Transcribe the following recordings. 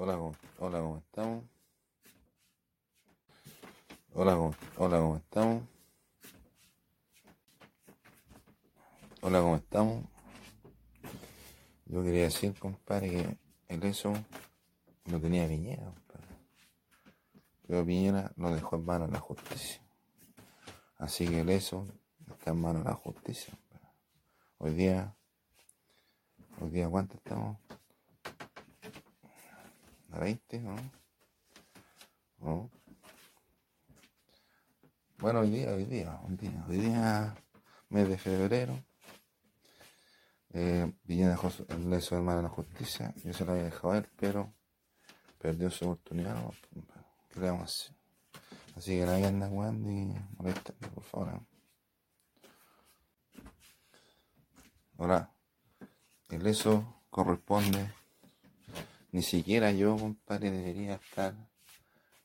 Hola, ¿cómo, hola, ¿cómo estamos? Hola, ¿cómo, hola, ¿cómo estamos? Hola, ¿cómo estamos? Yo quería decir, compadre, que el eso no tenía Piñera. Pero Piñera lo dejó en manos de la justicia. Así que el eso está en manos de la justicia. Hoy día, hoy día, ¿cuánto estamos? ¿A 20? ¿no? ¿No? Bueno, hoy día, hoy día, hoy día, hoy día, mes de febrero, eh, Villa dejó de su hermano en la justicia, yo se lo había dejado a él, pero perdió su oportunidad, ¿no? ¿qué le vamos a hacer? Así que nadie anda jugando y por favor. ¿no? Ahora, el eso corresponde, ni siquiera yo, compadre, debería estar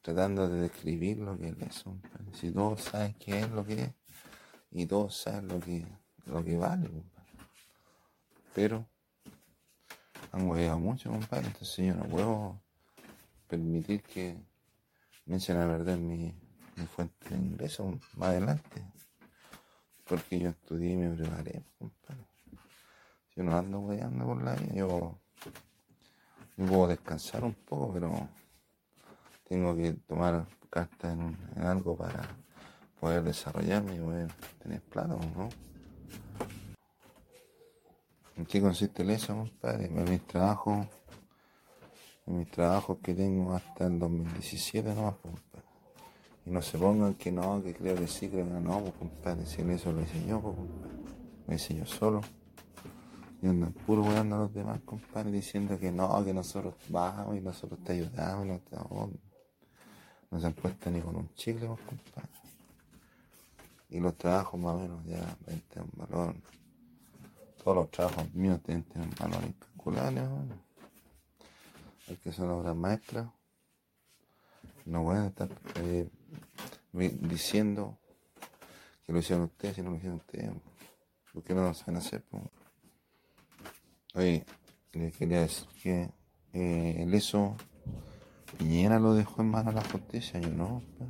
tratando de describir lo que es compadre. Si todos saben qué es lo que es, y todos saben lo que, lo que vale, compadre. Pero han hueveado mucho, compadre, entonces yo no puedo permitir que me echen a perder mi, mi fuente de ingresos más adelante. Porque yo estudié y me preparé, compadre. Si yo no ando hueveando por la vida, yo, puedo descansar un poco, pero tengo que tomar cartas en, en algo para poder desarrollarme y poder tener plata, ¿no? ¿En qué consiste eso, compadre? En mis trabajos, mis trabajos que tengo hasta el 2017 nomás, pues, compadre. Y no se pongan que no, que creo que sí, creo que no, pues, compadre. Si eso lo hice yo, pues, compadre. Lo hice solo. Y andan puro weando a los demás, compadre, diciendo que no, que nosotros vamos y nosotros te ayudamos no te no, se han puesto ni con un chicle, compadre. Y los trabajos más o menos ya tienen un valor. Todos los trabajos míos tienen, un valor incalculable, bueno. El que son obras maestras. No pueden estar eh, diciendo que lo hicieron ustedes si no lo hicieron ustedes. ¿Por qué no lo saben hacer? pues? Oye, le quería decir que eh, el eso Piñera lo dejó en manos de la justicia, yo no. pues.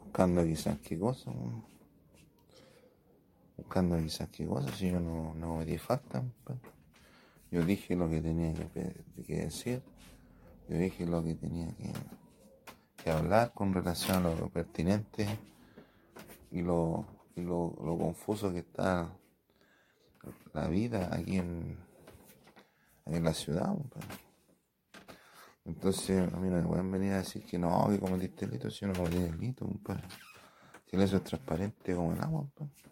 Buscando quizás qué cosa. Buscando quizás qué cosa, si yo no, no me di falta. pues. Yo dije lo que tenía que decir. Yo dije lo que tenía que, que hablar con relación a lo pertinente y lo, y lo, lo confuso que está la vida aquí en, en la ciudad. compadre. Entonces, a mí no me pueden venir a decir que no, que cometiste delito, si yo no cometí delito, compadre. Si eso es transparente como el agua, compadre.